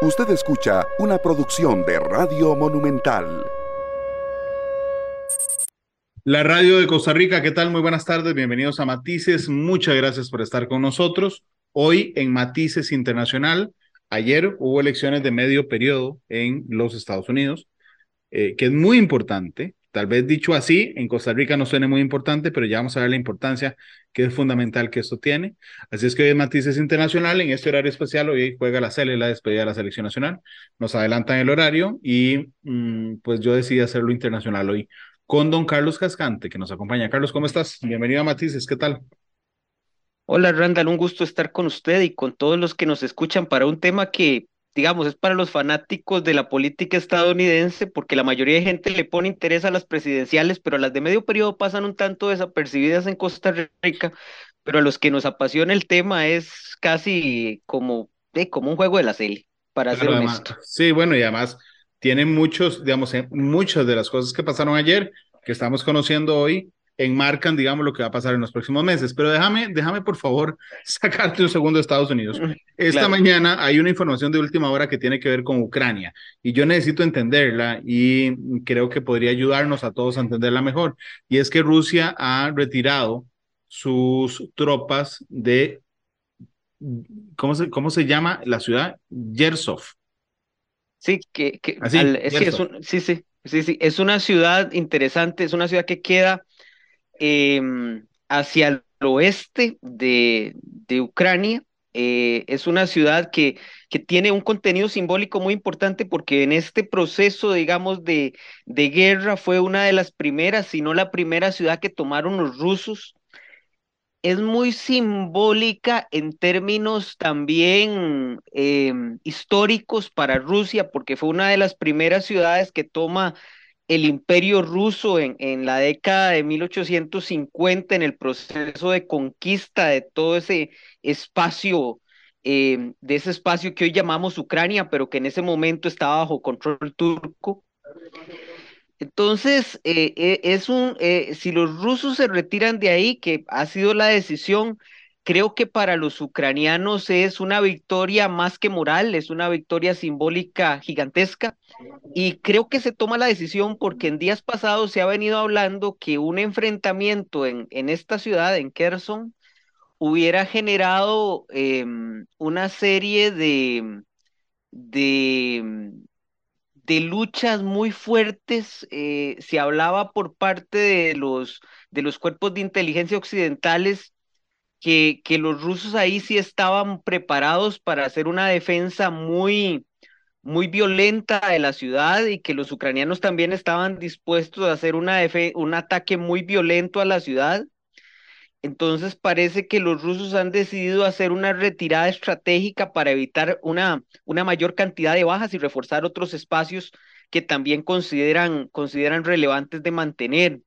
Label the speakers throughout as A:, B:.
A: Usted escucha una producción de Radio Monumental.
B: La radio de Costa Rica, ¿qué tal? Muy buenas tardes, bienvenidos a Matices. Muchas gracias por estar con nosotros. Hoy en Matices Internacional, ayer hubo elecciones de medio periodo en los Estados Unidos, eh, que es muy importante. Tal vez dicho así, en Costa Rica no suene muy importante, pero ya vamos a ver la importancia que es fundamental que esto tiene. Así es que hoy es Matices Internacional, en este horario especial, hoy juega la CELE, la despedida de la selección nacional. Nos adelantan el horario y mm, pues yo decidí hacerlo internacional hoy con don Carlos Cascante, que nos acompaña. Carlos, ¿cómo estás? Bienvenido a Matices, ¿qué tal?
C: Hola Randall, un gusto estar con usted y con todos los que nos escuchan para un tema que digamos, es para los fanáticos de la política estadounidense, porque la mayoría de gente le pone interés a las presidenciales, pero las de medio periodo pasan un tanto desapercibidas en Costa Rica, pero a los que nos apasiona el tema es casi como, eh, como un juego de la serie, para ser honesto.
B: sí, bueno, y además tiene muchos, digamos, eh, muchas de las cosas que pasaron ayer, que estamos conociendo hoy, enmarcan, digamos, lo que va a pasar en los próximos meses. Pero déjame, déjame por favor, sacarte un segundo de Estados Unidos. Esta mañana hay una información de última hora que tiene que ver con Ucrania y yo necesito entenderla y creo que podría ayudarnos a todos a entenderla mejor. Y es que Rusia ha retirado sus tropas de, ¿cómo se, cómo se llama la ciudad? Yersov.
C: Sí, que, que sí, sí, sí, sí, sí, es una ciudad interesante, es una ciudad que queda Em, hacia el oeste de, Ucrania. Eh, es una ciudad que, que, tiene un contenido simbólico muy importante porque en este proceso, digamos, de, de guerra fue una de las primeras, si no la primera ciudad que tomaron los rusos. Es muy simbólica en términos también em, históricos para Rusia porque fue una de las primeras ciudades que toma el imperio ruso en, en, la década de 1850, en el proceso de conquista de todo ese espacio, eh, de ese espacio que hoy llamamos Ucrania, pero que en ese momento estaba bajo control turco. Entonces, eh, eh, es un, si los rusos se retiran de ahí, que ha sido la decisión, creo que para los ucranianos es una victoria más que moral, es una victoria simbólica gigantesca y creo que se toma la decisión porque en días pasados se ha venido hablando que un enfrentamiento en, en esta ciudad, en Kherson, hubiera generado em, una serie de, de, de luchas muy fuertes. Eh, se hablaba por parte de los, de los cuerpos de inteligencia occidentales que, que los rusos ahí sí estaban preparados para hacer una defensa muy, muy violenta de la ciudad y que los ucranianos también estaban dispuestos a hacer una un ataque muy violento a la ciudad. Entonces parece que los rusos han decidido hacer una retirada estratégica para evitar una, una mayor cantidad de bajas y reforzar otros espacios que también consideran, consideran relevantes de mantener.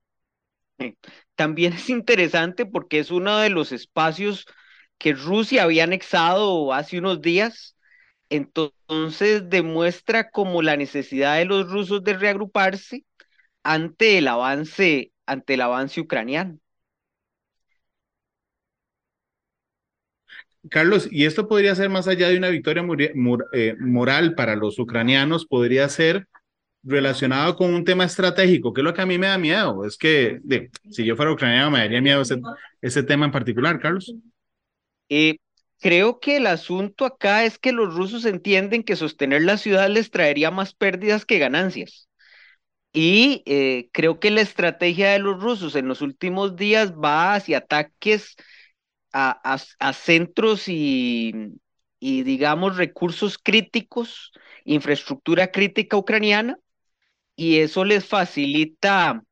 C: También es interesante porque es uno de los espacios que Rusia había anexado hace unos días. Entonces demuestra como la necesidad de los rusos de reagruparse ante el avance, ante el avance ucraniano.
B: Carlos, y esto podría ser más allá de una victoria eh, moral para los ucranianos, podría ser relacionado con un tema estratégico, que es lo que a mí me da miedo. Es que si yo fuera ucraniano me daría miedo ese, tema en particular, Carlos.
C: Eh, creo que el asunto acá es que los rusos entienden que sostener la ciudad les traería más pérdidas que ganancias. Y eh, creo que la estrategia de los rusos en los últimos días va hacia ataques a, a centros y, y, digamos, recursos críticos, infraestructura crítica ucraniana, y eso les facilita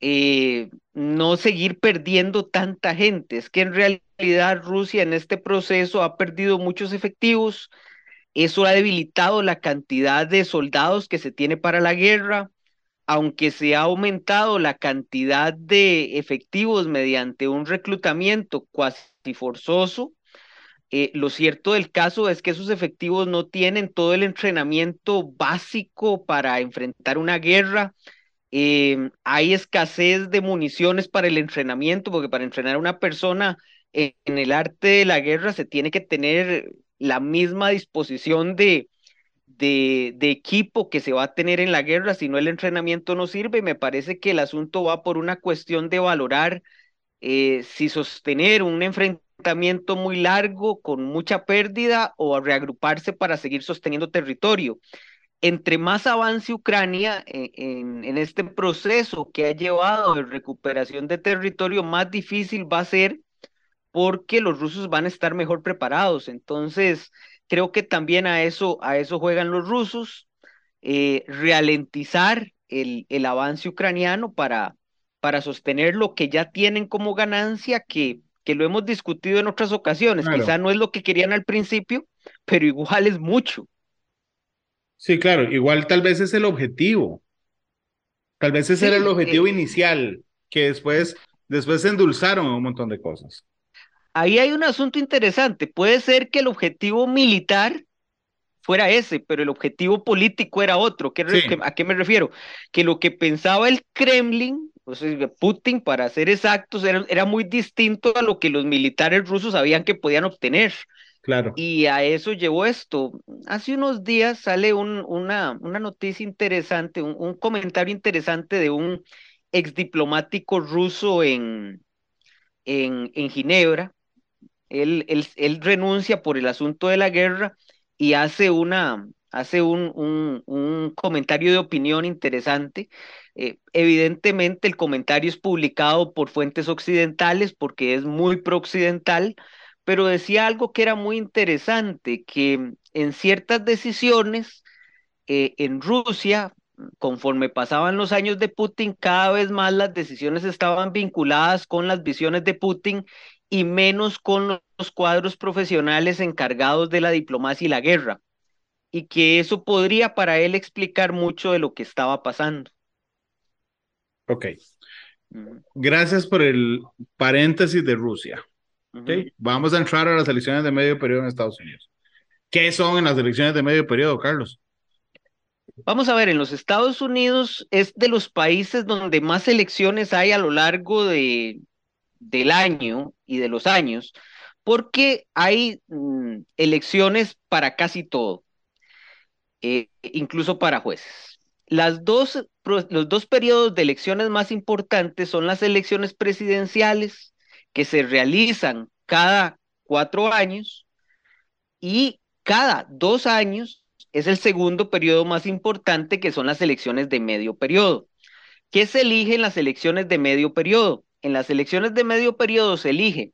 C: eh, no seguir perdiendo tanta gente. Es que en realidad Rusia en este proceso ha perdido muchos efectivos, eso ha debilitado la cantidad de soldados que se tiene para la guerra, aunque se ha aumentado la cantidad de efectivos mediante un reclutamiento cuasi forzoso, eh, lo cierto del caso es que esos efectivos no tienen todo el entrenamiento básico para enfrentar una guerra. Em, hay escasez de municiones para el entrenamiento, porque para entrenar a una persona en, el arte de la guerra se tiene que tener la misma disposición de, de, de, equipo que se va a tener en la guerra, si no el entrenamiento no sirve. Me parece que el asunto va por una cuestión de valorar eh, si sostener un enfrentamiento muy largo con mucha pérdida o reagruparse para seguir sosteniendo territorio. Entre más avance Ucrania en, en este proceso que ha llevado de recuperación de territorio, más difícil va a ser porque los rusos van a estar mejor preparados. Entonces, creo que también a eso, a eso juegan los rusos, eh, ralentizar el, el, avance ucraniano para, para sostener lo que ya tienen como ganancia, que, que lo hemos discutido en otras ocasiones. Quizá no es lo que querían al principio, pero igual es mucho.
B: Sí, claro, igual tal vez es el objetivo. Tal vez ese era el objetivo eh, inicial, que después, después se endulzaron un montón de cosas
C: ahí hay un asunto interesante. Puede ser que el objetivo militar fuera ese, pero el objetivo político era otro. ¿A qué me refiero? Que lo que pensaba el Kremlin, o sea, Putin, para ser exactos, era, muy distinto a lo que los militares rusos sabían que podían obtener.
B: Claro.
C: Y a eso llevó esto. Hace unos días sale un, una, una noticia interesante, un, un comentario interesante de un exdiplomático ruso en, en, en Ginebra, él, él, renuncia por el asunto de la guerra y hace, una, hace un, un, comentario de opinión interesante. Eh, evidentemente el comentario es publicado por fuentes occidentales porque es muy pro-occidental, pero decía algo que era muy interesante, que en ciertas decisiones eh, en Rusia, conforme pasaban los años de Putin, cada vez más las decisiones estaban vinculadas con las visiones de Putin y menos con los cuadros profesionales encargados de la diplomacia y la guerra, y que eso podría para él explicar mucho de lo que estaba pasando.
B: Ok. Gracias por el paréntesis de Rusia. Okay. Vamos a entrar a las elecciones de medio periodo en Estados Unidos. ¿Qué son en las elecciones de medio periodo, Carlos?
C: Vamos a ver, en los Estados Unidos es de los países donde más elecciones hay a lo largo de, del año y de los años, porque hay mm, elecciones para casi todo, eh, incluso para jueces. Las dos, los dos periodos de elecciones más importantes son las elecciones presidenciales, que se realizan cada cuatro años, y cada dos años es el segundo periodo más importante, que son las elecciones de medio periodo. ¿Qué se elige en las elecciones de medio periodo? en las elecciones de medio periodo se elige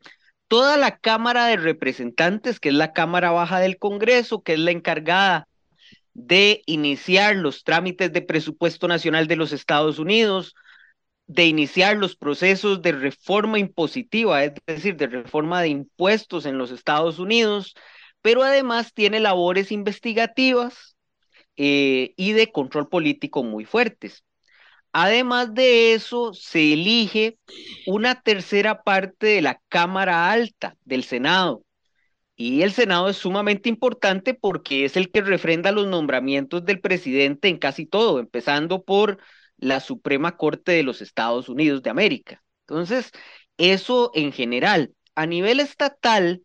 C: toda la Cámara de Representantes, que es la Cámara Baja del Congreso, que es la encargada de iniciar los trámites de presupuesto nacional de los Estados Unidos, de iniciar los procesos de reforma impositiva, es decir, de reforma de impuestos en los Estados Unidos, pero además tiene labores investigativas eh, y de control político muy fuertes. Además de eso, se elige una tercera parte de la Cámara Alta del Senado. Y el Senado es sumamente importante porque es el que refrenda los nombramientos del presidente en casi todo, empezando por la Suprema Corte de los Estados Unidos de América. Entonces, eso en general. A nivel estatal,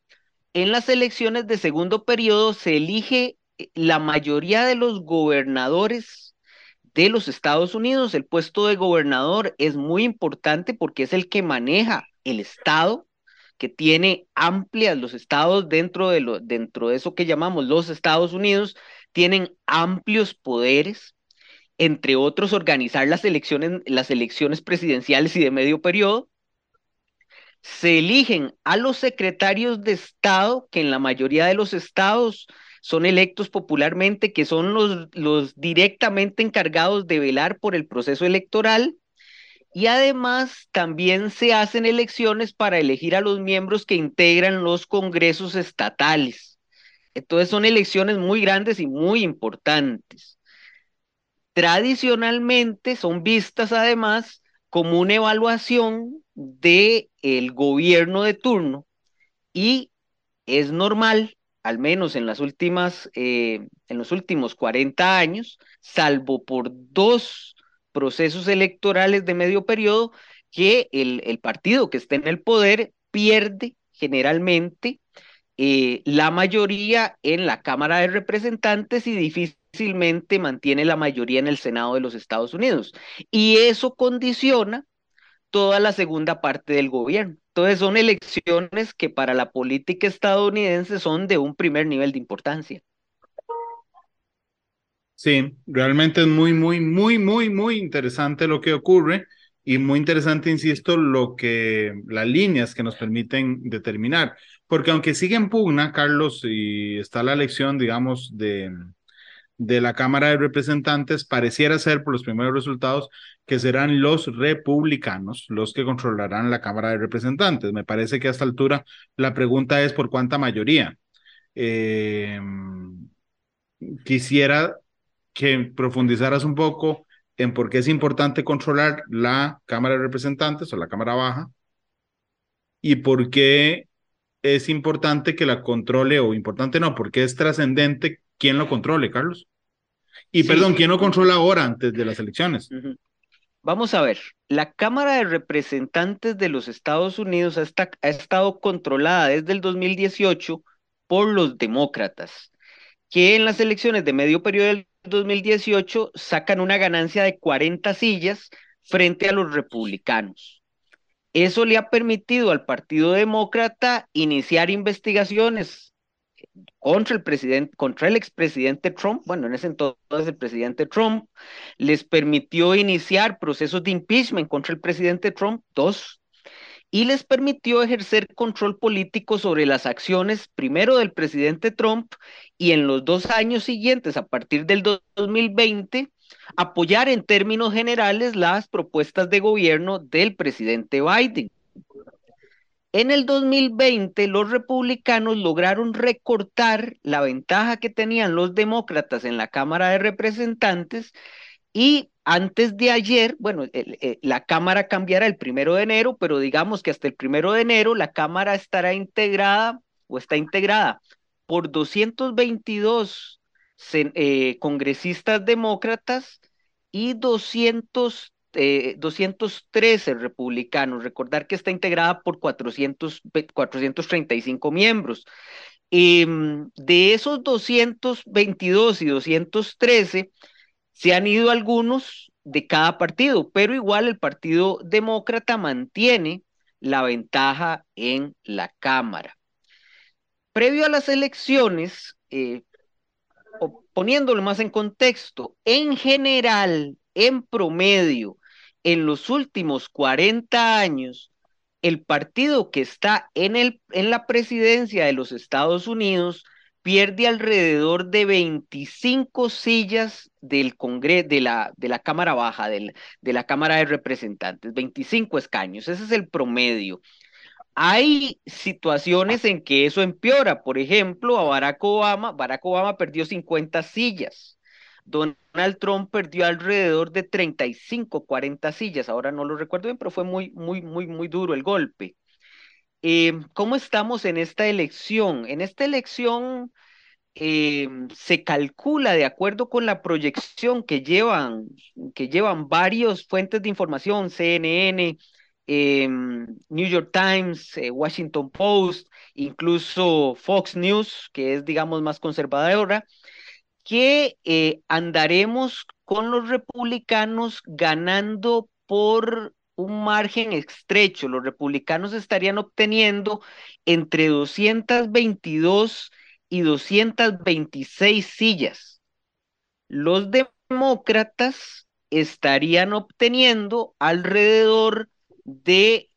C: en las elecciones de segundo periodo se elige eh, la mayoría de los gobernadores de los Estados Unidos. El puesto de gobernador es muy importante porque es el que maneja el Estado, que tiene amplias, los estados dentro de, lo, dentro de eso que llamamos los Estados Unidos, tienen amplios poderes, entre otros organizar las elecciones, las elecciones presidenciales y de medio periodo. Se eligen a los secretarios de Estado, que en la mayoría de los estados son electos popularmente, que son los, los directamente encargados de velar por el proceso electoral. Y además también se hacen elecciones para elegir a los miembros que integran los congresos estatales. Entonces son elecciones muy grandes y muy importantes. Tradicionalmente son vistas además como una evaluación de el gobierno de turno y es normal al menos en las últimas, eh, en los últimos 40 años, salvo por dos procesos electorales de medio periodo, que el, partido que está en el poder pierde generalmente eh, la mayoría en la Cámara de Representantes y difícilmente mantiene la mayoría en el Senado de los Estados Unidos. Y eso condiciona toda la segunda parte del gobierno. Entonces son elecciones que para la política estadounidense son de un primer nivel de importancia.
B: Sí, realmente es muy, muy, muy, muy, muy interesante lo que ocurre y muy interesante, insisto, lo que las líneas que nos permiten determinar, porque aunque sigue en pugna, Carlos, y está la elección, digamos, de, de la Cámara de Representantes, pareciera ser por los primeros resultados que serán los republicanos los que controlarán la Cámara de Representantes. Me parece que a esta altura la pregunta es por cuánta mayoría. Eh, quisiera que profundizaras un poco en por qué es importante controlar la Cámara de Representantes o la Cámara Baja y por qué es importante que la controle, o importante no, porque es trascendente quién lo controle, Carlos. Y perdón, ¿quién lo controla ahora antes de las elecciones?
C: Vamos a ver, la Cámara de Representantes de los Estados Unidos ha, ha estado controlada desde el 2018 por los demócratas, que en las elecciones de medio periodo del 2018 sacan una ganancia de 40 sillas frente a los republicanos. Eso le ha permitido al Partido Demócrata iniciar investigaciones contra el presidente, contra el expresidente Trump, bueno, en ese entonces el presidente Trump, les permitió iniciar procesos de impeachment contra el presidente Trump, dos, y les permitió ejercer control político sobre las acciones primero del presidente Trump y en los dos años siguientes, a partir del 2020, apoyar en términos generales las propuestas de gobierno del presidente Biden. En el 2020, los republicanos lograron recortar la ventaja que tenían los demócratas en la Cámara de Representantes y antes de ayer, bueno, la Cámara cambiará el primero de enero, pero digamos que hasta el primero de enero la Cámara estará integrada o está integrada por 222 eh, congresistas demócratas y 200, 213 eh, republicanos. Recordar que está integrada por 400, 435 miembros. Em, de esos 222 y 213, se han ido algunos de cada partido, pero igual el Partido Demócrata mantiene la ventaja en la Cámara. Previo a las elecciones, eh, poniéndolo más en contexto, en general, en promedio, en los últimos 40 años, el partido que está en, el, en la presidencia de los Estados Unidos pierde alrededor de 25 sillas del Congreso, de la, de la Cámara Baja, del, de la Cámara de Representantes, 25 escaños, ese es el promedio. Hay situaciones en que eso empeora, por ejemplo, a Barack Obama, Barack Obama perdió 50 sillas, Donald Trump perdió alrededor de 35, 40 sillas, ahora no lo recuerdo bien, pero fue muy, muy, muy, muy duro el golpe. Eh, ¿Cómo estamos en esta elección? En esta elección eh, se calcula de acuerdo con la proyección que llevan, que llevan varios fuentes de información, CNN, eh, New York Times, Washington Post, incluso Fox News, que es, digamos, más conservadora, que andaremos con los republicanos ganando por un margen estrecho. Los republicanos estarían obteniendo entre 222 y 226 sillas. Los demócratas estarían obteniendo alrededor de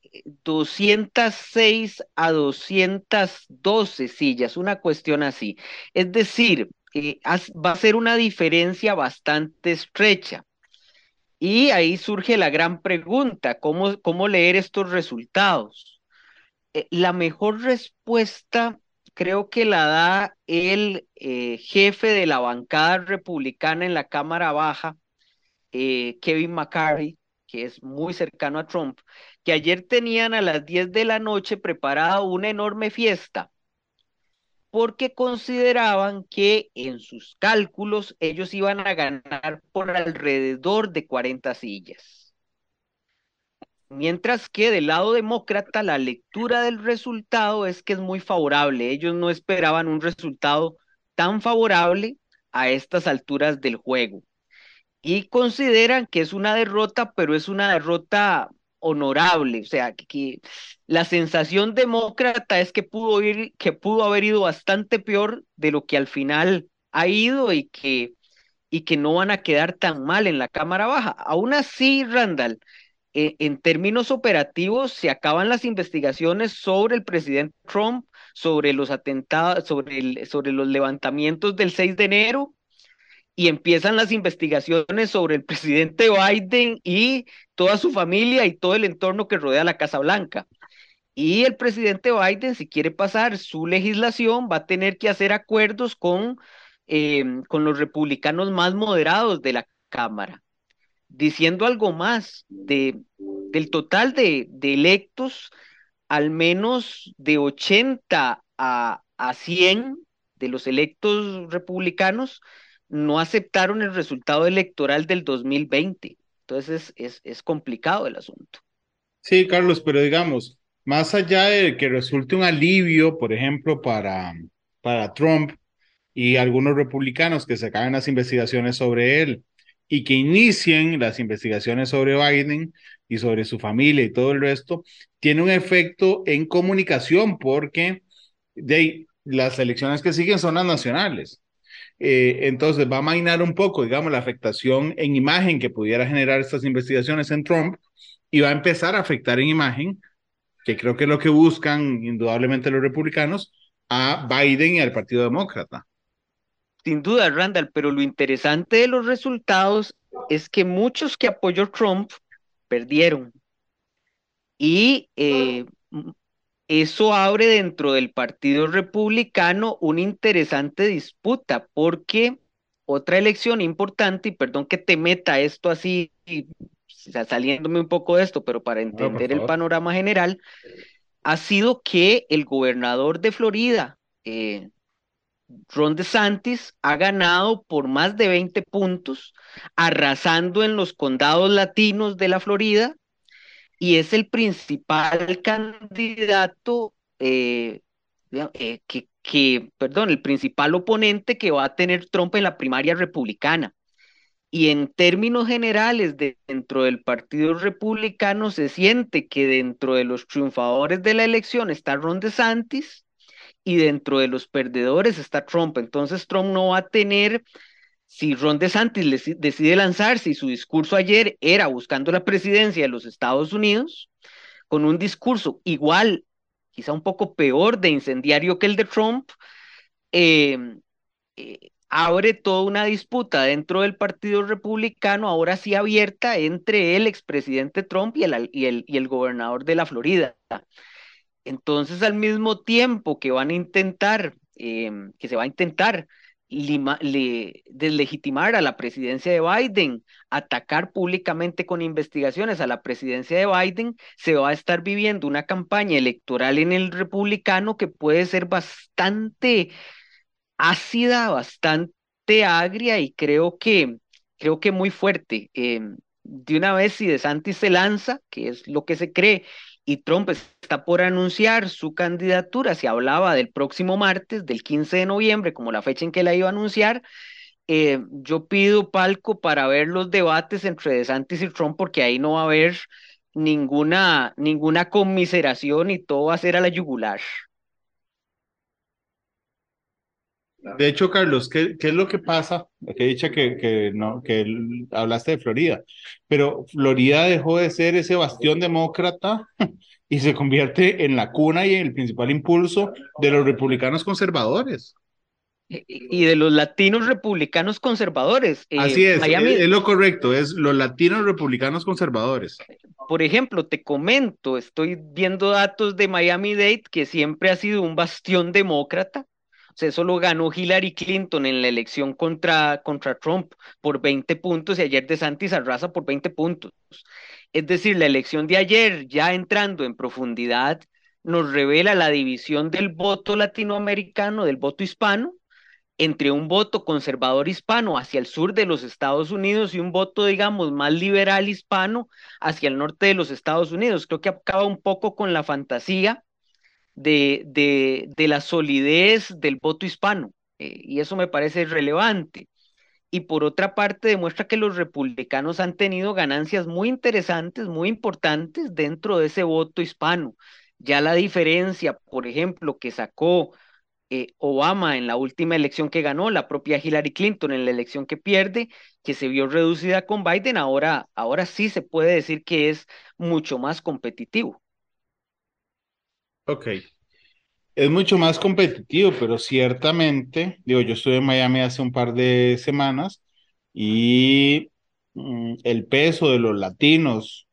C: 206 a 212 sillas, una cuestión así. Es decir, eh, va a ser una diferencia bastante estrecha. Y ahí surge la gran pregunta, ¿cómo, cómo leer estos resultados? Eh, la mejor respuesta creo que la da el eh, jefe de la bancada republicana en la Cámara Baja, eh, Kevin McCarthy, que es muy cercano a Trump, que ayer tenían a las 10 de la noche preparada una enorme fiesta porque consideraban que en sus cálculos ellos iban a ganar por alrededor de 40 sillas. Mientras que del lado demócrata la lectura del resultado es que es muy favorable. Ellos no esperaban un resultado tan favorable a estas alturas del juego. Y consideran que es una derrota, pero es una derrota honorable, o sea, que, la sensación demócrata es que pudo, ir, que pudo haber ido bastante peor de lo que al final ha ido y que, y que no van a quedar tan mal en la Cámara Baja. Aún así, Randall, eh, en términos operativos, se acaban las investigaciones sobre el presidente Trump, sobre los atentados, sobre, el, sobre los levantamientos del 6 de enero, y empiezan las investigaciones sobre el presidente Biden y toda su familia y todo el entorno que rodea la Casa Blanca. Y el presidente Biden, si quiere pasar su legislación, va a tener que hacer acuerdos con, em, con los republicanos más moderados de la Cámara. Diciendo algo más, de, del total de, de electos, al menos de 80 a, a 100 de los electos republicanos no aceptaron el resultado electoral del 2020. Entonces es, es, complicado el asunto.
B: Sí, Carlos, pero digamos, más allá de que resulte un alivio, por ejemplo, para, para Trump y algunos republicanos que se acaben las investigaciones sobre él y que inicien las investigaciones sobre Biden y sobre su familia y todo el resto, tiene un efecto en comunicación porque las elecciones que siguen son las nacionales. Eh, entonces va a mainar un poco, digamos, la afectación en imagen que pudiera generar estas investigaciones en Trump y va a empezar a afectar en imagen, que creo que es lo que buscan indudablemente los republicanos, a Biden y al Partido Demócrata.
C: Sin duda, Randall, pero lo interesante de los resultados es que muchos que apoyó Trump perdieron. Y eh, eso abre dentro del Partido Republicano una interesante disputa, porque otra elección importante, y perdón que te meta esto así, saliéndome un poco de esto, pero para entender el panorama general, ha sido que el gobernador de Florida, eh, Ron DeSantis, ha ganado por más de 20 puntos, arrasando en los condados latinos de la Florida, y es el principal candidato eh, eh, que, que, perdón, el principal oponente que va a tener Trump en la primaria republicana. Y en términos generales, dentro del Partido Republicano se siente que dentro de los triunfadores de la elección está Ron DeSantis y dentro de los perdedores está Trump. Entonces Trump no va a tener si Ron DeSantis decide lanzarse y su discurso ayer era buscando la presidencia de los Estados Unidos, con un discurso igual, quizá un poco peor de incendiario que el de Trump, em, eh, abre toda una disputa dentro del Partido Republicano, ahora sí abierta, entre el expresidente Trump y el, y el, y el gobernador de la Florida. Entonces, al mismo tiempo que van a intentar, em, que se va a intentar le, deslegitimar a la presidencia de Biden, atacar públicamente con investigaciones a la presidencia de Biden, se va a estar viviendo una campaña electoral en el republicano que puede ser bastante ácida, bastante agria y creo que, creo que muy fuerte. Em, de una vez, si DeSantis se lanza, que es lo que se cree, y Trump está por anunciar su candidatura, se hablaba del próximo martes, del 15 de noviembre, como la fecha en que la iba a anunciar, eh, yo pido palco para ver los debates entre DeSantis y Trump porque ahí no va a haber ninguna, ninguna conmiseración y todo va a ser a la yugular.
B: De hecho, Carlos, ¿qué, qué es lo que pasa? Que dicha que, que, no, que hablaste de Florida, pero Florida dejó de ser ese bastión demócrata y se convierte en la cuna y en el principal impulso de los republicanos conservadores.
C: Y de los latinos republicanos conservadores.
B: Eh, Así es, es, lo correcto, es los latinos republicanos conservadores.
C: Por ejemplo, te comento, estoy viendo datos de Miami Dade, que siempre ha sido un bastión demócrata, eso lo ganó Hillary Clinton en la elección contra, contra Trump por 20 puntos y ayer DeSantis arrasa por 20 puntos. Es decir, la elección de ayer, ya entrando en profundidad, nos revela la división del voto latinoamericano, del voto hispano, entre un voto conservador hispano hacia el sur de los Estados Unidos y un voto, digamos, más liberal hispano hacia el norte de los Estados Unidos. Creo que acaba un poco con la fantasía de, de, de la solidez del voto hispano. eh, y eso me parece relevante. Y por otra parte demuestra que los republicanos han tenido ganancias muy interesantes, muy importantes dentro de ese voto hispano. Ya la diferencia, por ejemplo, que sacó eh, Obama en la última elección que ganó, la propia Hillary Clinton en la elección que pierde, que se vio reducida con Biden, ahora, ahora sí se puede decir que es mucho más competitivo.
B: Ok, es mucho más competitivo, pero ciertamente, digo, yo estuve en Miami hace un par de semanas y mm, el peso de los latinos,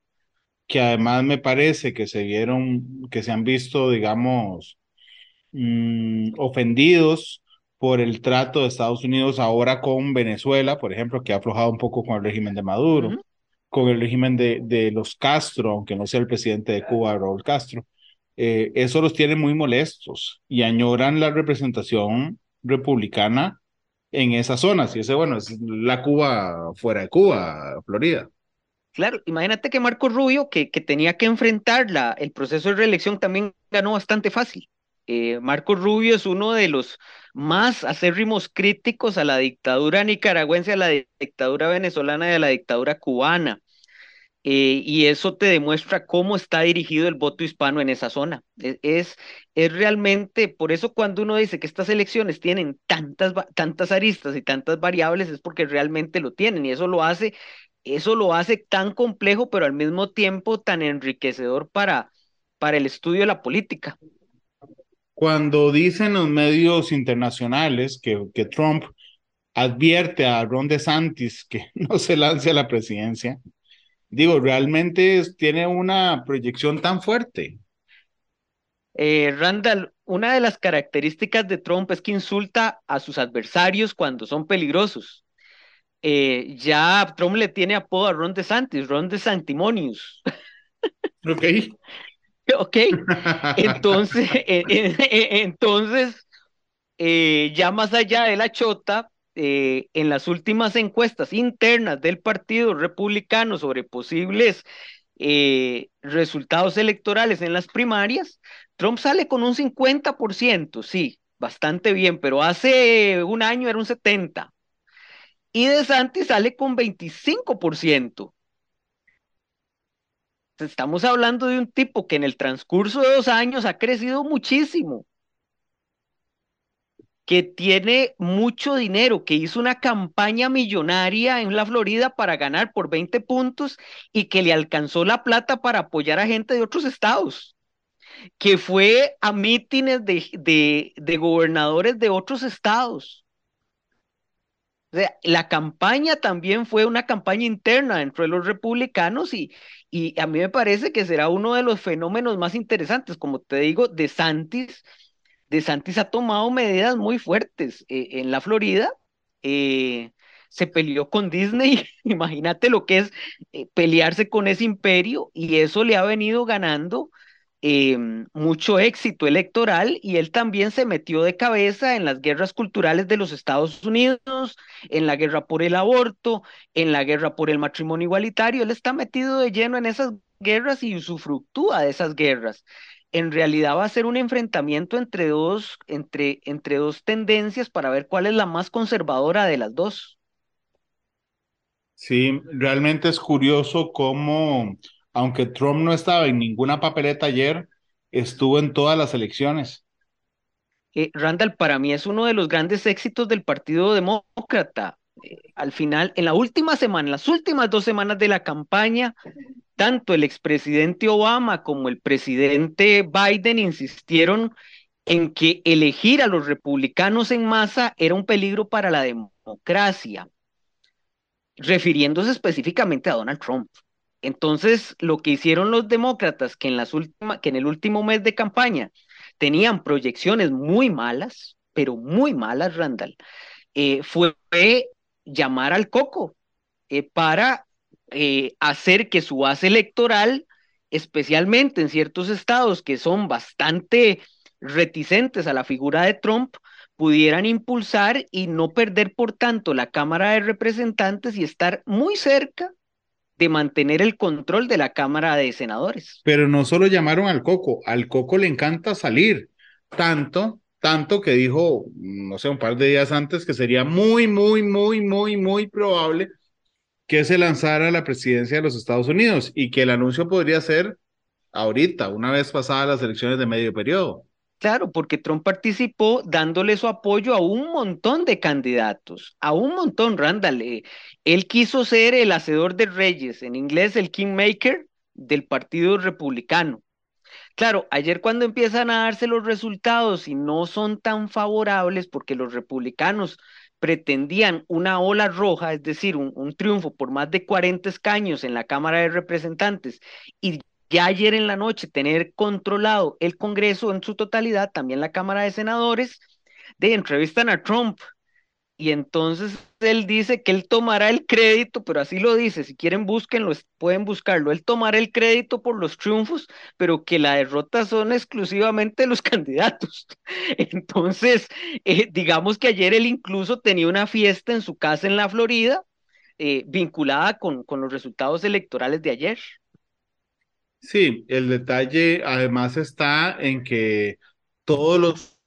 B: que además me parece que se vieron, que se han visto, digamos, mm, ofendidos por el trato de Estados Unidos ahora con Venezuela, por ejemplo, que ha aflojado un poco con el régimen de Maduro, con el régimen de, de los Castro, aunque no sea el presidente de Cuba, Raúl Castro. Eh, eso los tiene muy molestos y añoran la representación republicana en esas zonas. Y ese, bueno, es la Cuba fuera de Cuba, Florida.
C: Claro, imagínate que Marco Rubio, que, que tenía que enfrentar la, el proceso de reelección, también ganó bastante fácil. Eh, Marco Rubio es uno de los más acérrimos críticos a la dictadura nicaragüense, a la dictadura venezolana y a la dictadura cubana. Eh, y eso te demuestra cómo está dirigido el voto hispano en esa zona. E, es, es, realmente, por eso cuando uno dice que estas elecciones tienen tantas, tantas aristas y tantas variables, es porque realmente lo tienen, y eso lo hace, eso lo hace tan complejo, pero al mismo tiempo tan enriquecedor para, para el estudio de la política.
B: Cuando dicen los medios internacionales que, que Trump advierte a Ron DeSantis que no se lance a la presidencia, digo, realmente tiene una proyección tan fuerte.
C: Eh, Randall, una de las características de Trump es que insulta a sus adversarios cuando son peligrosos. Eh, ya Trump le tiene apodo a Ron DeSantis, Ron DeSantimonius.
B: Ok.
C: ok. Entonces, entonces eh, ya más allá de la chota, eh, en las últimas encuestas internas del Partido Republicano sobre posibles eh, resultados electorales en las primarias, Trump sale con un 50%, sí, bastante bien, pero hace un año era un 70%. Y DeSantis sale con 25%. Estamos hablando de un tipo que en el transcurso de dos años ha crecido muchísimo que tiene mucho dinero, que hizo una campaña millonaria en la Florida para ganar por 20 puntos y que le alcanzó la plata para apoyar a gente de otros estados, que fue a mítines de, de, gobernadores de otros estados. O sea, la campaña también fue una campaña interna dentro de los republicanos y, y a mí me parece que será uno de los fenómenos más interesantes. Como te digo, de Santis DeSantis ha tomado medidas muy fuertes eh, en la Florida. Eh, se peleó con Disney, imagínate lo que es eh, pelearse con ese imperio y eso le ha venido ganando mucho éxito electoral y él también se metió de cabeza en las guerras culturales de los Estados Unidos, en la guerra por el aborto, en la guerra por el matrimonio igualitario, él está metido de lleno en esas guerras y usufructúa de esas guerras en realidad va a ser un enfrentamiento entre dos, entre, entre dos tendencias para ver cuál es la más conservadora de las dos.
B: Sí, realmente es curioso cómo, aunque Trump no estaba en ninguna papeleta ayer, estuvo en todas las elecciones.
C: Eh, Randall, para mí es uno de los grandes éxitos del Partido Demócrata. Al final, en la última semana, las últimas dos semanas de la campaña, tanto el expresidente Obama como el presidente Biden insistieron en que elegir a los republicanos en masa era un peligro para la democracia, refiriéndose específicamente a Donald Trump. Entonces, lo que hicieron los demócratas, que en, las que en el último mes de campaña tenían proyecciones muy malas, pero muy malas, Randall, eh, fue llamar al coco eh, para eh, hacer que su base electoral, especialmente en ciertos estados que son bastante reticentes a la figura de Trump, pudieran impulsar y no perder, por tanto, la Cámara de Representantes y estar muy cerca de mantener el control de la Cámara de Senadores.
B: Pero no solo llamaron al Coco, al Coco le encanta salir, tanto tanto que dijo, no sé, un par de días antes que sería muy, muy, muy, muy, muy probable que se lanzara la presidencia de los Estados Unidos y que el anuncio podría ser ahorita, una vez pasadas las elecciones de medio periodo.
C: Claro, porque Trump participó dándole su apoyo a un montón de candidatos, a un montón, Randall. Eh, él quiso ser el hacedor de reyes, en inglés el kingmaker del Partido Republicano. Claro, ayer cuando empiezan a darse los resultados y no son tan favorables porque los republicanos pretendían una ola roja, es decir, un, un triunfo por más de 40 escaños en la Cámara de Representantes y ya ayer en la noche tener controlado el Congreso en su totalidad, también la Cámara de Senadores, de entrevistan a Trump y entonces él dice que él tomará el crédito, pero así lo dice, si quieren búsquenlo, pueden buscarlo, él tomará el crédito por los triunfos, pero que la derrota son exclusivamente los candidatos. Entonces, eh, digamos que ayer él incluso tenía una fiesta en su casa en la Florida, eh, vinculada con, con los resultados electorales de ayer.
B: Sí, el detalle además está en que todos los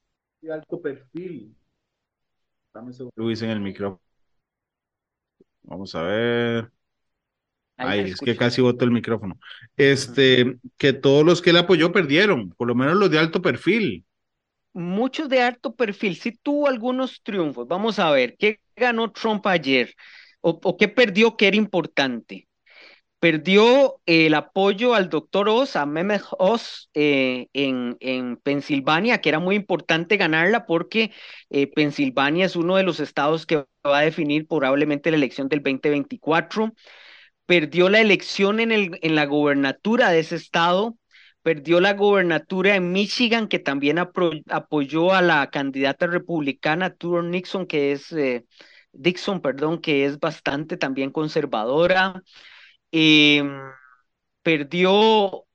B: de alto perfil. Dame Luis en el micrófono. Vamos a ver. Ay, es que casi botó el micrófono. Este, que todos los que él apoyó perdieron, por lo menos los de alto perfil.
C: Muchos de alto perfil, sí tuvo algunos triunfos. Vamos a ver, ¿qué ganó Trump ayer? ¿O, o qué perdió que era importante? Perdió el apoyo al doctor Oz, a Mehmet Oz, eh, en, en, Pensilvania, que era muy importante ganarla porque eh, Pensilvania es uno de los estados que va a definir probablemente la elección del 2024. Perdió la elección en, el, en la gobernatura de ese estado, perdió la gobernatura en Michigan, que también apoyó a la candidata republicana Tudor Nixon, que es eh, Dixon, perdón, que es bastante también conservadora. Em, perdió,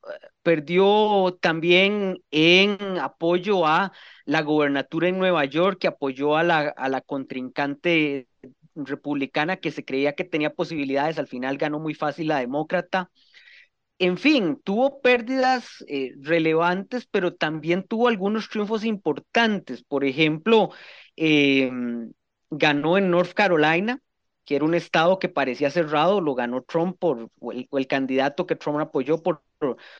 C: perdió también en apoyo a la gobernatura en Nueva York, que apoyó a la, a la contrincante republicana que se creía que tenía posibilidades, al final ganó muy fácil la demócrata. En fin, tuvo pérdidas eh, relevantes, pero también tuvo algunos triunfos importantes. Por ejemplo, em, ganó en North Carolina, que era un estado que parecía cerrado, lo ganó Trump por, o el, candidato que Trump apoyó por,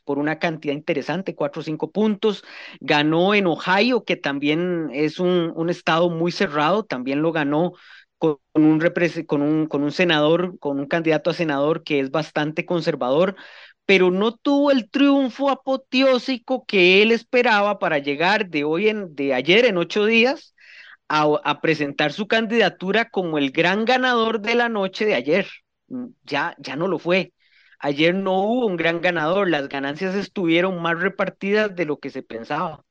C: por, una cantidad interesante, cuatro o cinco puntos. Ganó en Ohio, que también es un, un estado muy cerrado, también lo ganó con un, con, un, con un senador, con un candidato a senador que es bastante conservador, pero no tuvo el triunfo apoteósico que él esperaba para llegar de hoy en, de ayer en ocho días a, presentar su candidatura como el gran ganador de la noche de ayer. Mm, ya, ya no lo fue. Ayer no hubo un gran ganador, las ganancias estuvieron más repartidas de lo que se pensaba.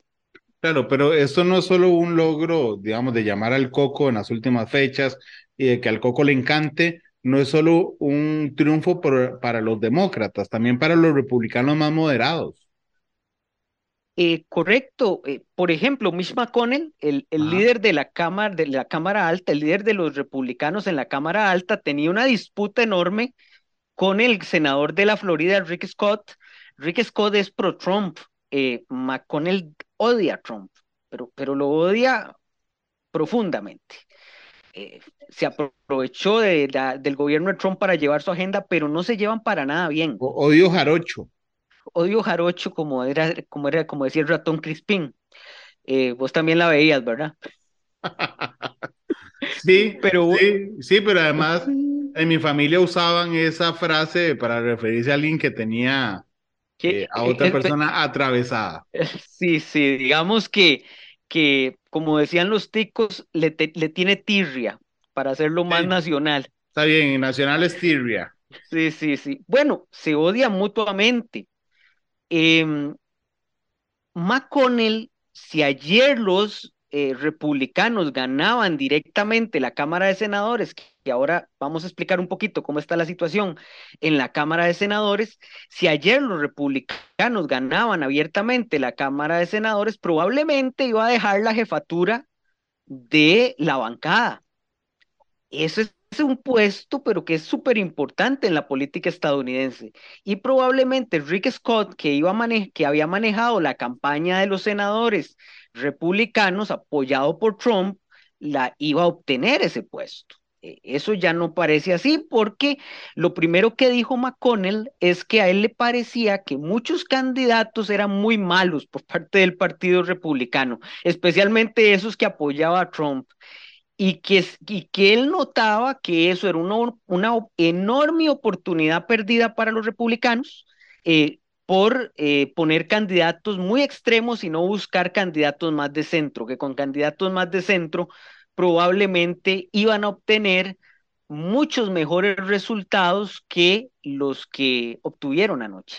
B: Claro, pero esto no es solo un logro, digamos, de llamar al Coco en las últimas fechas y de que al Coco le encante, no es solo un triunfo para los demócratas, también para los republicanos más moderados.
C: Eh, correcto. Eh, por ejemplo, Mitch McConnell, el, líder de la, cámara, de la Cámara Alta, el líder de los republicanos en la Cámara Alta, tenía una disputa enorme con el senador de la Florida, Rick Scott. Rick Scott es pro-Trump. Eh, McConnell odia a Trump, pero, pero lo odia profundamente. se aprovechó de, del gobierno de Trump para llevar su agenda, pero no se llevan para nada bien.
B: odio jarocho
C: odio jarocho como era, como era, como decía el ratón Crispín. Eh, vos también la veías, ¿verdad?
B: sí, pero sí, sí, pero además en mi familia usaban esa frase para referirse a alguien que tenía eh, a otra persona atravesada.
C: Sí, sí, digamos que, que como decían los ticos, le, le tiene tirria para hacerlo más nacional.
B: Está bien, nacional es tirria.
C: Sí, sí, sí. Bueno, se odian mutuamente. Eh, McConnell, si ayer los eh, republicanos ganaban directamente la Cámara de Senadores, que ahora vamos a explicar un poquito cómo está la situación en la Cámara de Senadores, si ayer los republicanos ganaban abiertamente la Cámara de Senadores, probablemente iba a dejar la jefatura de la bancada. Eso es un puesto, pero que es súper importante en la política estadounidense. Y probablemente Rick Scott, que, iba que había manejado la campaña de los senadores republicanos apoyado por Trump, la iba a obtener ese puesto. E, eso ya no parece así porque lo primero que dijo McConnell es que a él le parecía que muchos candidatos eran muy malos por parte del Partido Republicano, especialmente esos que apoyaba a Trump. Y que, y que él notaba que eso era una, una enorme oportunidad perdida para los republicanos eh, por eh, poner candidatos muy extremos y no buscar candidatos más de centro, que con candidatos más de centro probablemente iban a obtener muchos mejores resultados que los que obtuvieron anoche.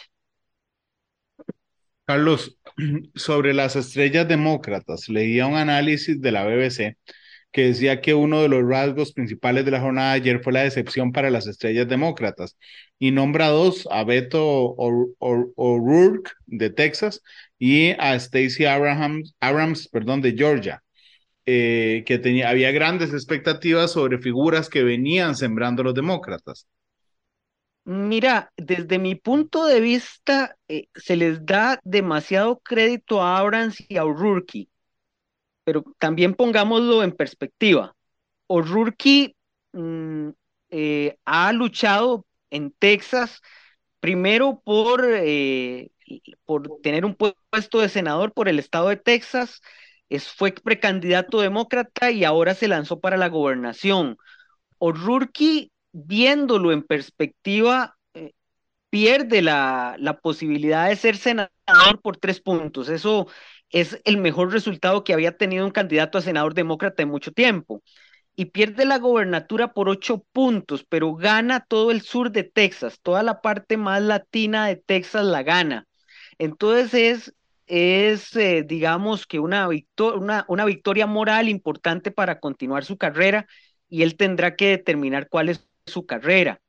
B: Carlos, sobre las estrellas demócratas, leía un análisis de la BBC que decía que uno de los rasgos principales de la jornada de ayer fue la decepción para las estrellas demócratas y nombra dos, a Beto O'Rourke de Texas y a Stacey Abrams, Abrams perdón, de Georgia. Eh, que tenía, había grandes expectativas sobre figuras que venían sembrando los demócratas.
C: Mira, desde mi punto de vista, eh, se les da demasiado crédito a Abrams y a O'Rourke, pero también pongámoslo en perspectiva. O'Rourke mm, eh, ha luchado en Texas primero por, por tener un puesto de senador por el estado de Texas, fue precandidato demócrata y ahora se lanzó para la gobernación. O'Rourke, viéndolo en perspectiva, eh, pierde la, la posibilidad de ser senador por tres puntos. Eso es el mejor resultado que había tenido un candidato a senador demócrata en mucho tiempo. Y pierde la gobernatura por ocho puntos, pero gana todo el sur de Texas, toda la parte más latina de Texas la gana. Entonces es es, eh, digamos, que una, una, una victoria moral importante para continuar su carrera y él tendrá que determinar cuál es su carrera.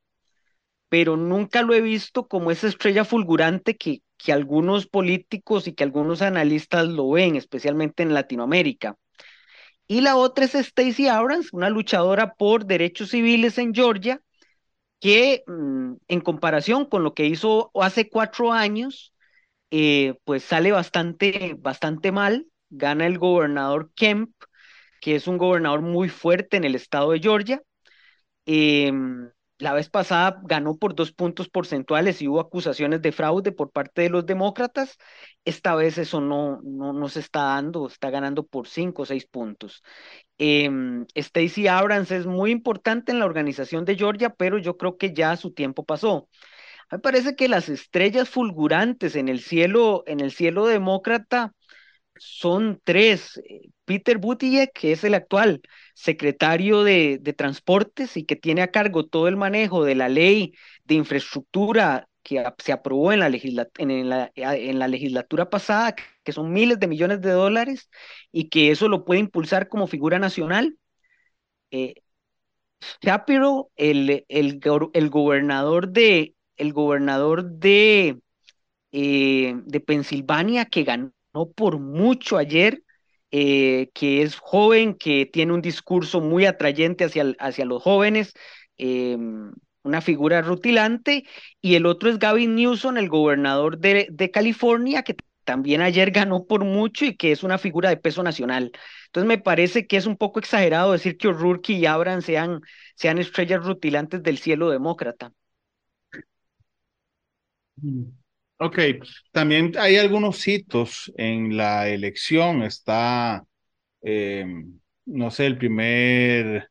C: Pero nunca lo he visto como esa estrella fulgurante que, que algunos políticos y que algunos analistas lo ven, especialmente en Latinoamérica. Y la otra es Stacey Abrams, una luchadora por derechos civiles en Georgia, que mm, en comparación con lo que hizo hace cuatro años, eh, pues sale bastante, bastante mal. Gana el gobernador Kemp, que es un gobernador muy fuerte en el estado de Georgia. Em, la vez pasada ganó por dos puntos porcentuales y hubo acusaciones de fraude por parte de los demócratas. Esta vez eso no, no, se está dando, está ganando por cinco o seis puntos. Eh, Stacey Abrams es muy importante en la organización de Georgia, pero yo creo que ya su tiempo pasó. Me parece que las estrellas fulgurantes en el cielo, en el cielo demócrata son tres. Eh, Peter Buttigieg, que es el actual secretario de, Transportes y que tiene a cargo todo el manejo de la ley de infraestructura que se aprobó en la, en la, en la legislatura pasada, que son miles de millones de dólares, y que eso lo puede impulsar como figura nacional. Eh, Shapiro, el, el, el gobernador de, el gobernador de, eh, de Pensilvania, que ganó por mucho ayer, eh, que es joven, que tiene un discurso muy atrayente hacia, hacia los jóvenes, eh, una figura rutilante, y el otro es Gavin Newsom, el gobernador de, de, California, que también ayer ganó por mucho y que es una figura de peso nacional. Entonces me parece que es un poco exagerado decir que O'Rourke y Abraham sean, sean estrellas rutilantes del cielo demócrata.
B: Mm. Ok, también hay algunos hitos en la elección. Está, em, no sé, el primer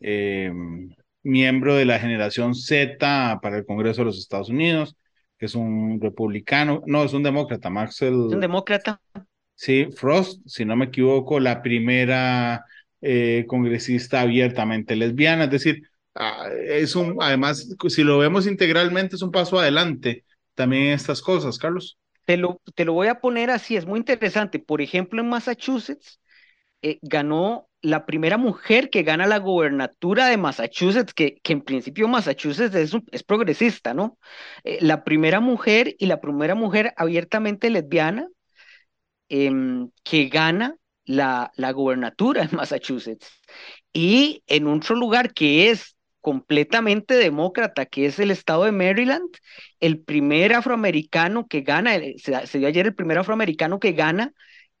B: em, miembro de la generación Z para el Congreso de los Estados Unidos, que es un republicano, no, es un demócrata, Maxwell.
C: ¿Es un demócrata?
B: Sí, Frost, si no me equivoco, la primera eh, congresista abiertamente lesbiana, es decir, ah, es un, además, si lo vemos integralmente, es un paso adelante también estas cosas, Carlos.
C: Te lo, te lo voy a poner así, es muy interesante. Por ejemplo, en Massachusetts eh, ganó la primera mujer que gana la gobernatura de Massachusetts, que, que en principio Massachusetts es, es progresista, ¿no? Eh, la primera mujer y la primera mujer abiertamente lesbiana em, que gana la, la gobernatura en Massachusetts. Y en otro lugar que es completamente demócrata, que es el estado de Maryland, el primer afroamericano que gana, se, dio ayer el primer afroamericano que gana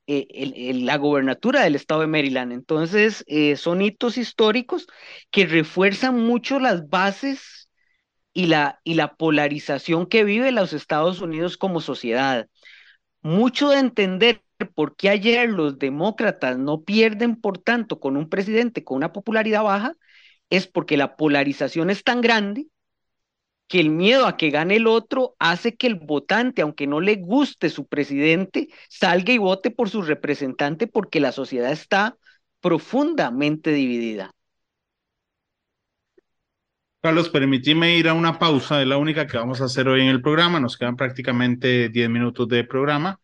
C: eh, la gobernatura del estado de Maryland. Entonces, eh, son hitos históricos que refuerzan mucho las bases y la, y la polarización que vive los Estados Unidos como sociedad. Mucho de entender por qué ayer los demócratas no pierden, por tanto, con un presidente con una popularidad baja, es porque la polarización es tan grande que el miedo a que gane el otro hace que el votante, aunque no le guste su presidente, salga y vote por su representante porque la sociedad está profundamente dividida.
B: Carlos, permíteme ir a una pausa, es la única que vamos a hacer hoy en el programa, nos quedan prácticamente 10 minutos de programa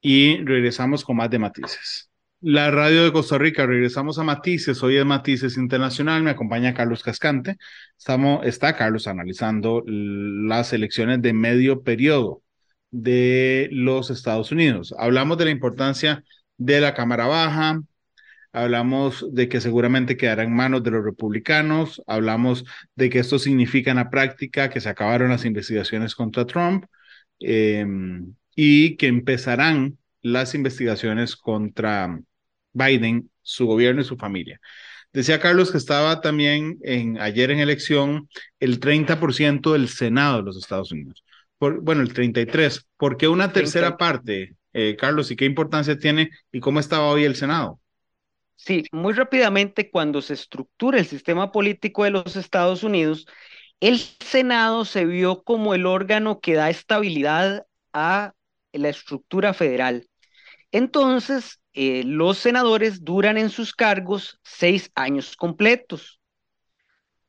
B: y regresamos con más de matices. La radio de Costa Rica, regresamos a Matices, hoy es Matices Internacional, me acompaña Carlos Cascante, Estamos, está Carlos analizando las elecciones de medio periodo de los Estados Unidos. Hablamos de la importancia de la Cámara Baja, hablamos de que seguramente quedará en manos de los republicanos, hablamos de que esto significa en la práctica que se acabaron las investigaciones contra Trump eh, y que empezarán las investigaciones contra Biden, su gobierno y su familia. Decía Carlos que estaba también en, ayer en elección el 30% del Senado de los Estados Unidos. bueno, el 33%. ¿Por qué una tercera parte, eh, Carlos? ¿Y qué importancia tiene? ¿Y cómo estaba hoy el Senado?
C: Sí, muy rápidamente, cuando se estructura el sistema político de los Estados Unidos, el Senado se vio como el órgano que da estabilidad a la estructura federal. Entonces, eh, los senadores duran en sus cargos seis años completos.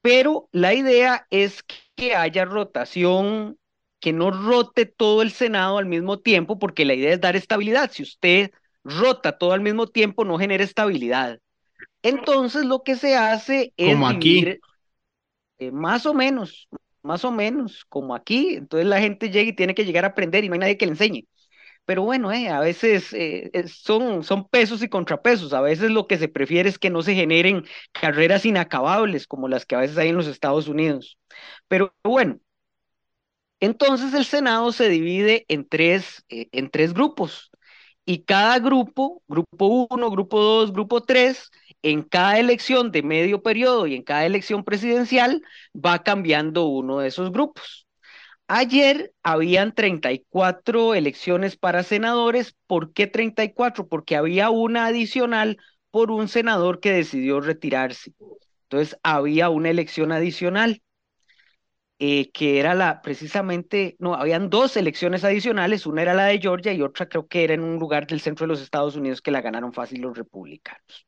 C: Pero la idea es que haya rotación, que no rote todo el Senado al mismo tiempo, porque la idea es dar estabilidad. Si usted rota todo al mismo tiempo, no genera estabilidad. Entonces, lo que se hace es.
B: Como aquí.
C: Eh, más o menos, más o menos, como aquí. Entonces, la gente llega y tiene que llegar a aprender y no hay nadie que le enseñe. Pero bueno, eh, a veces eh, son, son pesos y contrapesos. A veces lo que se prefiere es que no se generen carreras inacabables como las que a veces hay en los Estados Unidos. Pero bueno, entonces el Senado se divide en tres, eh, en tres grupos y cada grupo, grupo 1, grupo 2, grupo 3, en cada elección de medio periodo y en cada elección presidencial va cambiando uno de esos grupos. Ayer habían 34 elecciones para senadores. ¿Por qué 34? Porque había una adicional por un senador que decidió retirarse. Entonces había una elección adicional. Eh, que era la precisamente, no, habían dos elecciones adicionales, una era la de Georgia y otra creo que era en un lugar del centro de los Estados Unidos que la ganaron fácil los republicanos.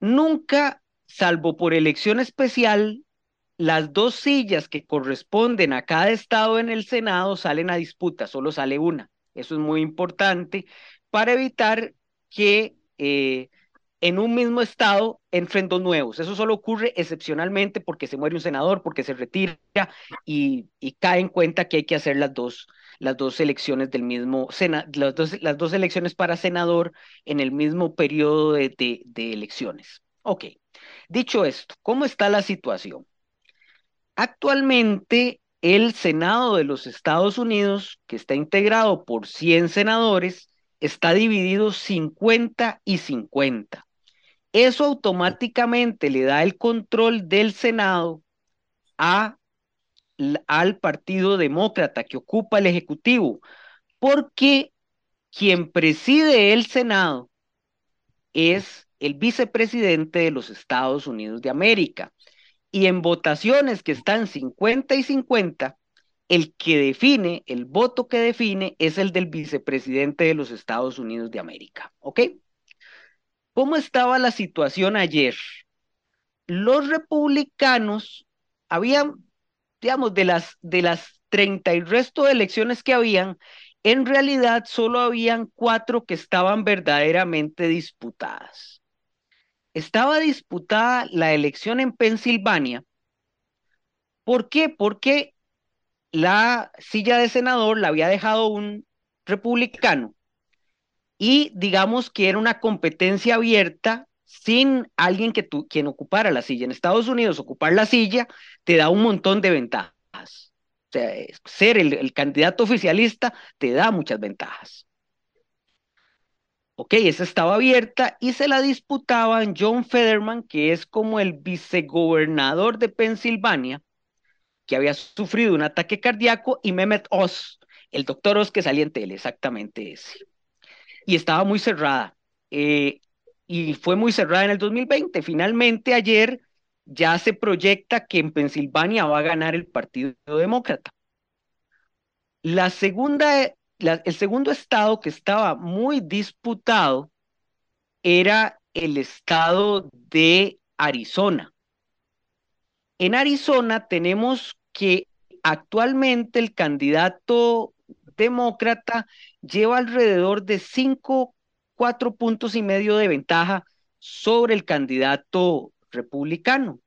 C: Nunca, salvo por elección especial, las dos sillas que corresponden a cada estado en el Senado salen a disputa, solo sale una. Eso es muy importante para evitar que eh, en un mismo estado entren dos nuevos. Eso solo ocurre excepcionalmente porque se muere un senador, porque se retira y, cae en cuenta que hay que hacer las dos, las dos elecciones del mismo, las dos, las dos elecciones para senador en el mismo periodo de, de elecciones. Ok, dicho esto, ¿cómo está la situación? Actualmente, el Senado de los Estados Unidos, que está integrado por 100 senadores, está dividido 50 y 50. Eso automáticamente le da el control del Senado a, al Partido Demócrata que ocupa el Ejecutivo, porque quien preside el Senado es el vicepresidente de los Estados Unidos de América y en votaciones que están 50 y 50, el que define, el voto que define es el del vicepresidente de los Estados Unidos de América. ¿Ok? ¿Cómo estaba la situación ayer? Los republicanos habían, digamos, de las, de las 30 y resto de elecciones que habían, en realidad solo habían cuatro que estaban verdaderamente disputadas estaba disputada la elección en Pensilvania. ¿Por qué? Porque la silla de senador la había dejado un republicano y digamos que era una competencia abierta sin alguien que tú, quien ocupara la silla. En Estados Unidos, ocupar la silla te da un montón de ventajas. O sea, ser el, candidato oficialista te da muchas ventajas. Ok, esa estaba abierta y se la disputaban John Federman, que es como el vicegobernador de Pensilvania, que había sufrido un ataque cardíaco, y Mehmet Oz, el doctor Oz que salía en tele, exactamente ese. Y estaba muy cerrada. Eh, y fue muy cerrada en el 2020. Finalmente, ayer ya se proyecta que en Pensilvania va a ganar el Partido Demócrata. La segunda, el segundo estado que estaba muy disputado era el estado de Arizona. En Arizona tenemos que actualmente el candidato demócrata lleva alrededor de cinco, cuatro puntos y medio de ventaja sobre el candidato republicano.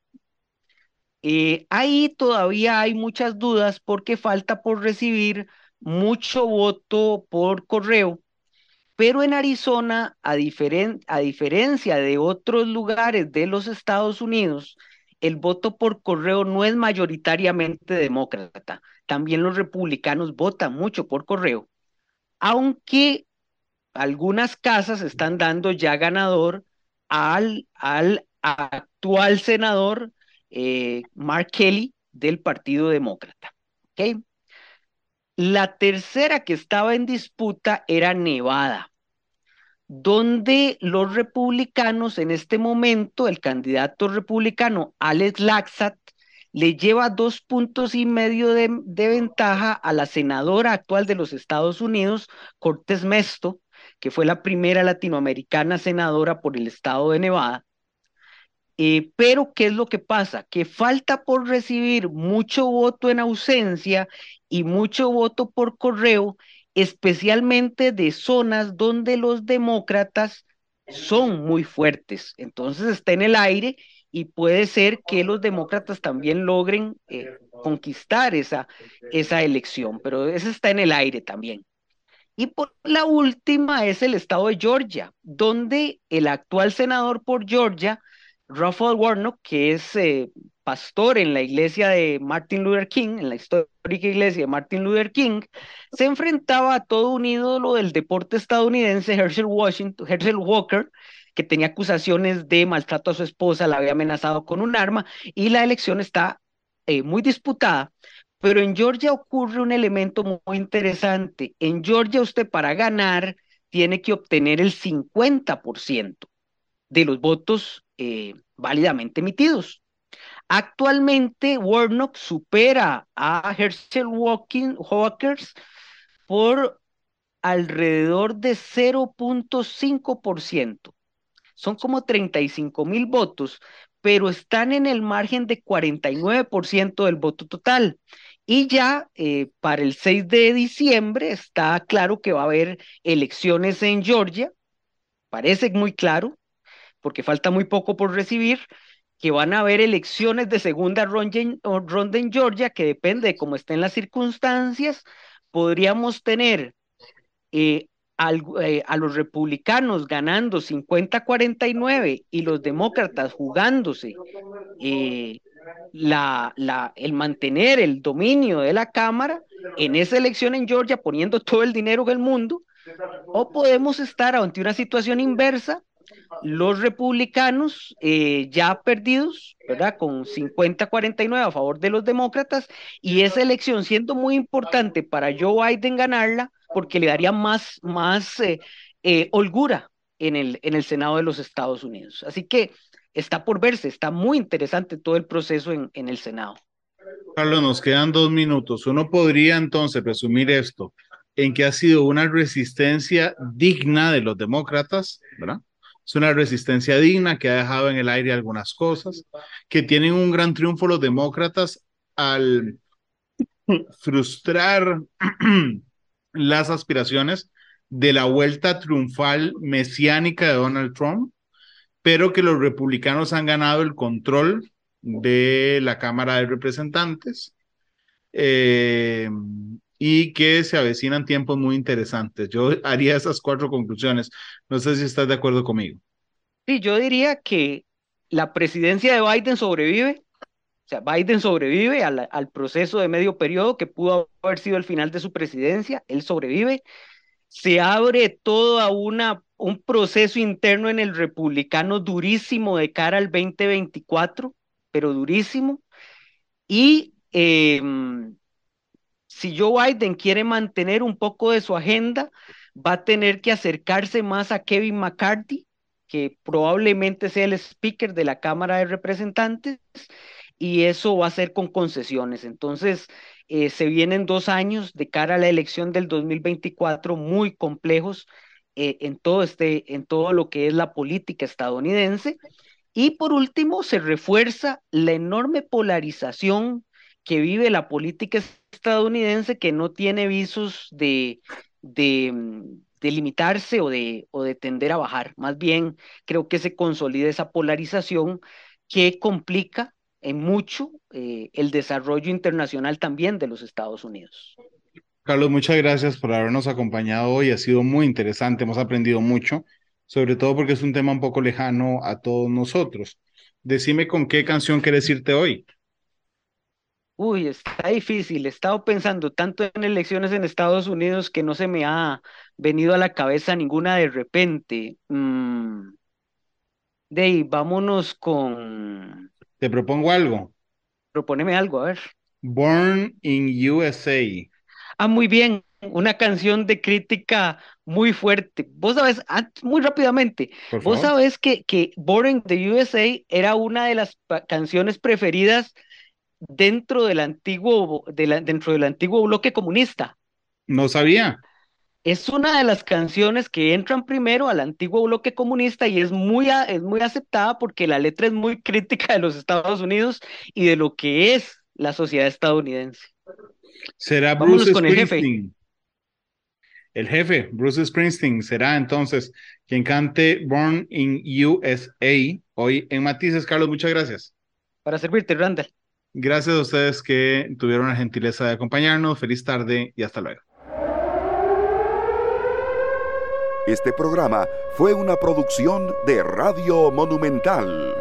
C: Eh, ahí todavía hay muchas dudas porque falta por recibir mucho voto por correo, pero en Arizona, a, a diferencia de otros lugares de los Estados Unidos, el voto por correo no es mayoritariamente demócrata. También los republicanos votan mucho por correo, aunque algunas casas están dando ya ganador al, al actual senador eh, Mark Kelly del Partido Demócrata. La tercera que estaba en disputa era Nevada, donde los republicanos en este momento, el candidato republicano Alex Laxat, le lleva dos puntos y medio de, de ventaja a la senadora actual de los Estados Unidos, Cortés Mesto, que fue la primera latinoamericana senadora por el estado de Nevada, eh, pero, ¿qué es lo que pasa? Que falta por recibir mucho voto en ausencia y mucho voto por correo, especialmente de zonas donde los demócratas son muy fuertes. Entonces está en el aire y puede ser que los demócratas también logren eh, conquistar esa, esa elección, pero eso está en el aire también. Y por la última es el estado de Georgia, donde el actual senador por Georgia, Raphael Warnock, que es eh, pastor en la iglesia de Martin Luther King, en la histórica iglesia de Martin Luther King, se enfrentaba a todo un ídolo del deporte estadounidense, Herschel, Washington, Herschel Walker, que tenía acusaciones de maltrato a su esposa, la había amenazado con un arma y la elección está eh, muy disputada. Pero en Georgia ocurre un elemento muy interesante. En Georgia usted para ganar tiene que obtener el 50% de los votos eh, válidamente emitidos. Actualmente, Warnock supera a Herschel Walkers por alrededor de 0.5%. Son como 35 mil votos, pero están en el margen de 49% del voto total. Y ya eh, para el 6 de diciembre está claro que va a haber elecciones en Georgia, parece muy claro, porque falta muy poco por recibir, que van a haber elecciones de segunda ronda en, Georgia, que depende de cómo estén las circunstancias, podríamos tener eh, eh, a los republicanos ganando 50-49 y los demócratas jugándose eh, la, la, el mantener el dominio de la Cámara en esa elección en Georgia, poniendo todo el dinero del mundo, o podemos estar ante una situación inversa los republicanos eh, ya perdidos, ¿verdad? Con 50-49 a favor de los demócratas y esa elección siendo muy importante para Joe Biden ganarla porque le daría más, más eh, eh, holgura en el, en el Senado de los Estados Unidos. Así que está por verse, está muy interesante todo el proceso en, en el Senado.
B: Carlos, nos quedan dos minutos. Uno podría entonces presumir esto en que ha sido una resistencia digna de los demócratas, ¿verdad? Es una resistencia digna que ha dejado en el aire algunas cosas, que tienen un gran triunfo los demócratas al frustrar las aspiraciones de la vuelta triunfal mesiánica de Donald Trump, pero que los republicanos han ganado el control de la Cámara de Representantes. Eh, y que se avecinan tiempos muy interesantes. Yo haría esas cuatro conclusiones. No sé si estás de acuerdo conmigo.
C: Sí, yo diría que la presidencia de Biden sobrevive, o sea, Biden sobrevive al, al proceso de medio periodo que pudo haber sido el final de su presidencia, él sobrevive, se abre todo una, un proceso interno en el republicano durísimo de cara al 2024, pero durísimo, y em, si Joe Biden quiere mantener un poco de su agenda, va a tener que acercarse más a Kevin McCarthy, que probablemente sea el speaker de la Cámara de Representantes, y eso va a ser con concesiones. Entonces, eh, se vienen dos años de cara a la elección del 2024 muy complejos eh, en, todo este, en todo lo que es la política estadounidense. Y por último, se refuerza la enorme polarización que vive la política estadounidense que no tiene visos de, de, mm, de limitarse o de, o de tender a bajar. Más bien, creo que se consolida esa polarización que complica en mucho eh, el desarrollo internacional también de los Estados Unidos.
B: Carlos, muchas gracias por habernos acompañado hoy. Ha sido muy interesante, hemos aprendido mucho, sobre todo porque es un tema un poco lejano a todos nosotros. Decime con qué canción quieres irte hoy.
C: Uy, está difícil. He estado pensando tanto en elecciones en Estados Unidos que no se me ha venido a la cabeza ninguna de repente. Mm. De ahí, vámonos con...
B: Te propongo algo.
C: Propóneme algo, a ver.
B: Born in USA.
C: Ah, muy bien. Una canción de crítica muy fuerte. Vos sabes, ah, muy rápidamente, vos sabes que, que Born in the USA era una de las canciones preferidas dentro del antiguo, dentro del antiguo bloque comunista.
B: No sabía.
C: Es una de las canciones que entran primero al antiguo bloque comunista y es muy, es muy aceptada porque la letra es muy crítica de los Estados Unidos y de lo que es la sociedad estadounidense.
B: Será Bruce con Springsteen. El jefe. el jefe, Bruce Springsteen, será entonces quien cante Born in USA hoy en Matices. Carlos, muchas gracias.
C: Para servirte, Randall.
B: Gracias a ustedes que tuvieron la gentileza de acompañarnos. Feliz tarde y hasta luego.
A: Este programa fue una producción de Radio Monumental.